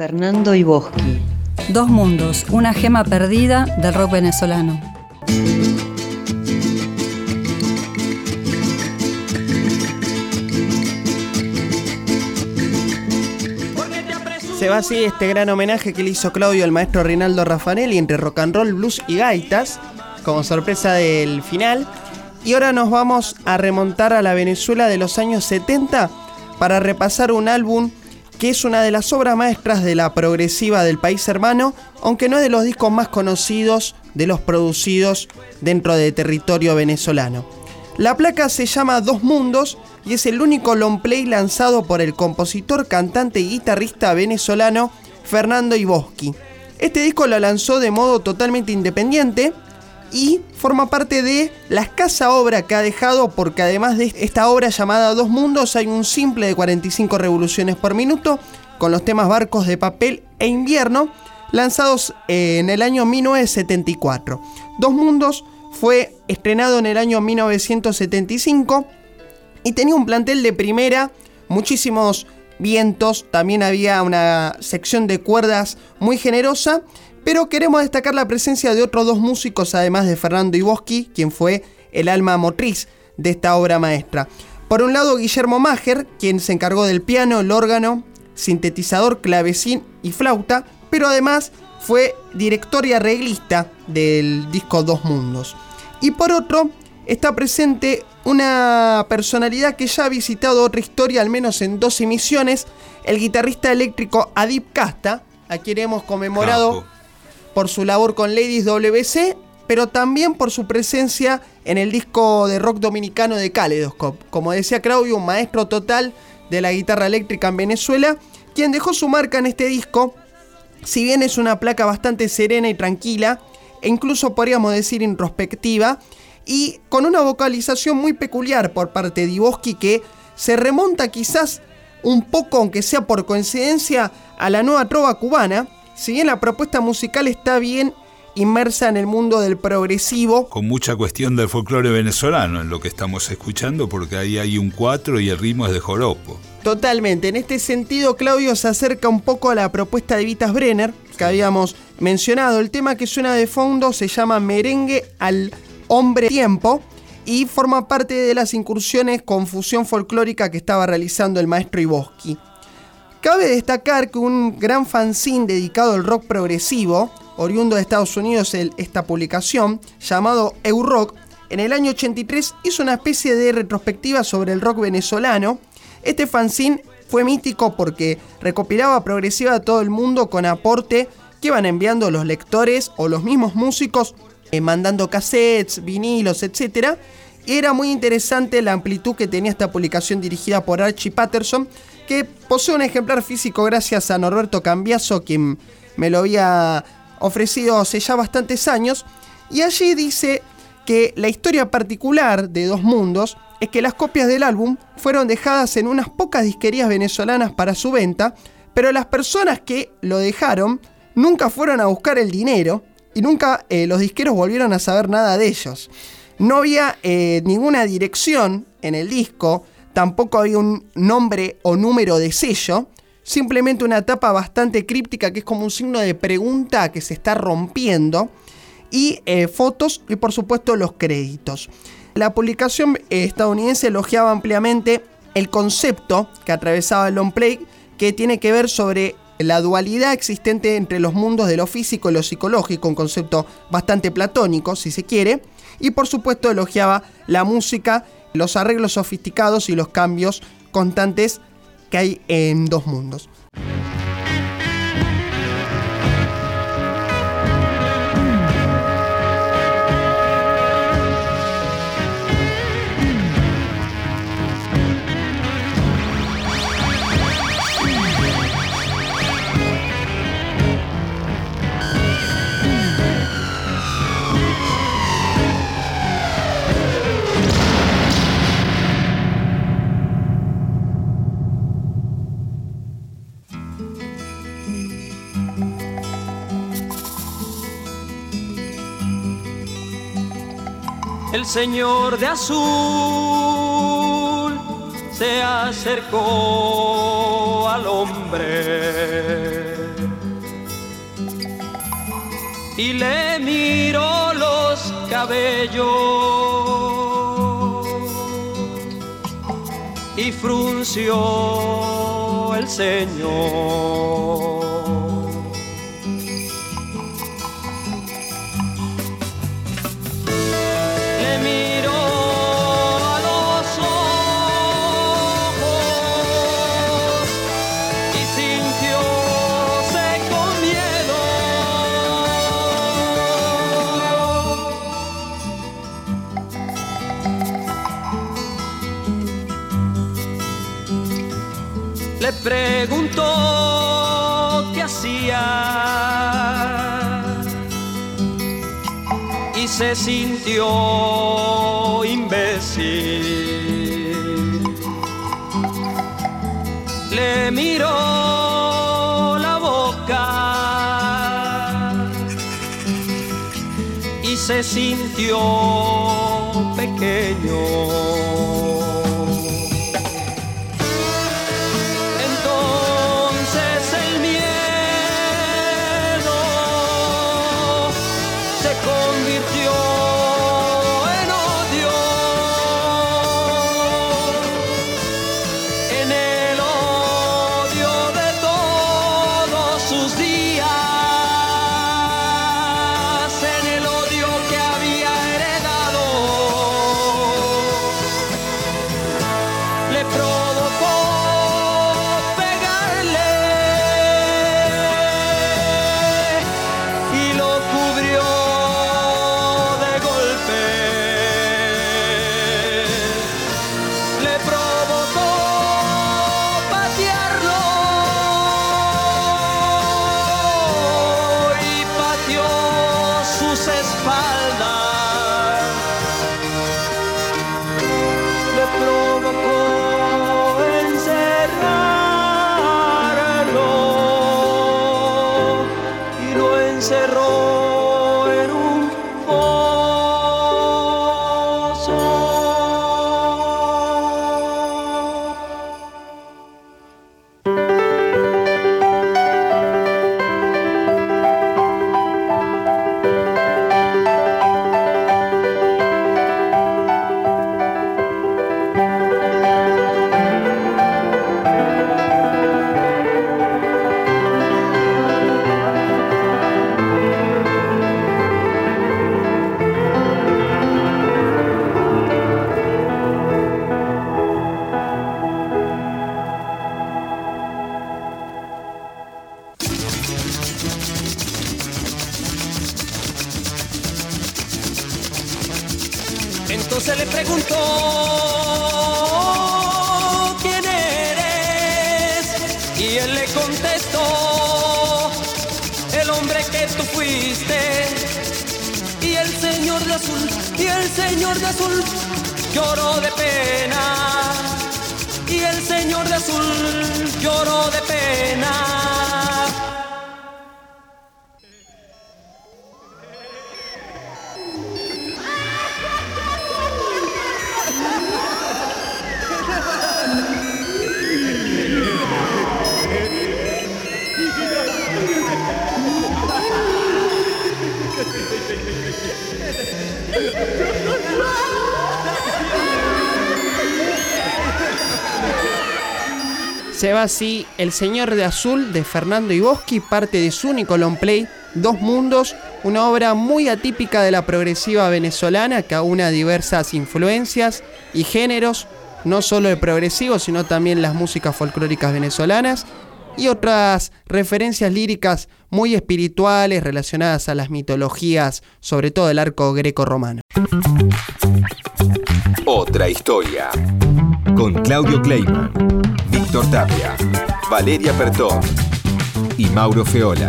Fernando Iboski. Dos mundos, una gema perdida del rock venezolano. Se va así este gran homenaje que le hizo Claudio al maestro Rinaldo Raffanelli entre rock and roll, blues y gaitas, como sorpresa del final. Y ahora nos vamos a remontar a la Venezuela de los años 70 para repasar un álbum que es una de las obras maestras de la progresiva del país hermano, aunque no es de los discos más conocidos de los producidos dentro de territorio venezolano. La placa se llama Dos Mundos y es el único long play lanzado por el compositor, cantante y guitarrista venezolano Fernando Iboski. Este disco lo lanzó de modo totalmente independiente y forma parte de la escasa obra que ha dejado porque además de esta obra llamada Dos Mundos hay un simple de 45 revoluciones por minuto con los temas Barcos de Papel e Invierno lanzados en el año 1974. Dos Mundos fue estrenado en el año 1975 y tenía un plantel de primera, muchísimos vientos, también había una sección de cuerdas muy generosa, pero queremos destacar la presencia de otros dos músicos, además de Fernando Iboski, quien fue el alma motriz de esta obra maestra. Por un lado, Guillermo Mager, quien se encargó del piano, el órgano, sintetizador, clavecín y flauta, pero además fue director y arreglista del disco Dos Mundos. Y por otro, está presente una personalidad que ya ha visitado otra historia, al menos en dos emisiones, el guitarrista eléctrico Adip Casta, a quien hemos conmemorado por su labor con Ladies WC, pero también por su presencia en el disco de rock dominicano de Kaleidoscope. Como decía Claudio, un maestro total de la guitarra eléctrica en Venezuela, quien dejó su marca en este disco, si bien es una placa bastante serena y tranquila, e incluso podríamos decir introspectiva, y con una vocalización muy peculiar por parte de Iboski que se remonta quizás un poco, aunque sea por coincidencia, a la nueva trova cubana, si bien la propuesta musical está bien inmersa en el mundo del progresivo. Con mucha cuestión del folclore venezolano en lo que estamos escuchando, porque ahí hay un cuatro y el ritmo es de joropo. Totalmente, en este sentido Claudio se acerca un poco a la propuesta de Vitas Brenner, que habíamos mencionado. El tema que suena de fondo se llama Merengue al Hombre Tiempo y forma parte de las incursiones con fusión folclórica que estaba realizando el maestro Iboski. Cabe destacar que un gran fanzine dedicado al rock progresivo, oriundo de Estados Unidos esta publicación, llamado Eurock, en el año 83 hizo una especie de retrospectiva sobre el rock venezolano. Este fanzine fue mítico porque recopilaba progresiva a todo el mundo con aporte que iban enviando los lectores o los mismos músicos eh, mandando cassettes, vinilos, etc. Era muy interesante la amplitud que tenía esta publicación dirigida por Archie Patterson, que posee un ejemplar físico gracias a Norberto Cambiaso, quien me lo había ofrecido hace ya bastantes años. Y allí dice que la historia particular de Dos Mundos es que las copias del álbum fueron dejadas en unas pocas disquerías venezolanas para su venta, pero las personas que lo dejaron nunca fueron a buscar el dinero y nunca eh, los disqueros volvieron a saber nada de ellos. No había eh, ninguna dirección en el disco, tampoco había un nombre o número de sello, simplemente una tapa bastante críptica que es como un signo de pregunta que se está rompiendo, y eh, fotos y por supuesto los créditos. La publicación estadounidense elogiaba ampliamente el concepto que atravesaba el long play, que tiene que ver sobre la dualidad existente entre los mundos de lo físico y lo psicológico, un concepto bastante platónico, si se quiere, y por supuesto elogiaba la música, los arreglos sofisticados y los cambios constantes que hay en dos mundos. el señor de azul se acercó al hombre y le miró los cabellos y frunció el señor. Le preguntó qué hacía y se sintió imbécil. Le miró la boca y se sintió pequeño. Entonces le preguntó, ¿quién eres? Y él le contestó, el hombre que tú fuiste. Y el señor de azul, y el señor de azul lloró de pena. Y el señor de azul lloró de pena. Se va así El Señor de Azul de Fernando Iboski, parte de su único long play, Dos Mundos, una obra muy atípica de la progresiva venezolana que aúna diversas influencias y géneros, no solo el progresivo, sino también las músicas folclóricas venezolanas y otras referencias líricas muy espirituales relacionadas a las mitologías, sobre todo el arco greco-romano. Otra historia. Con Claudio Kleiman, Víctor Tapia, Valeria Pertón y Mauro Feola.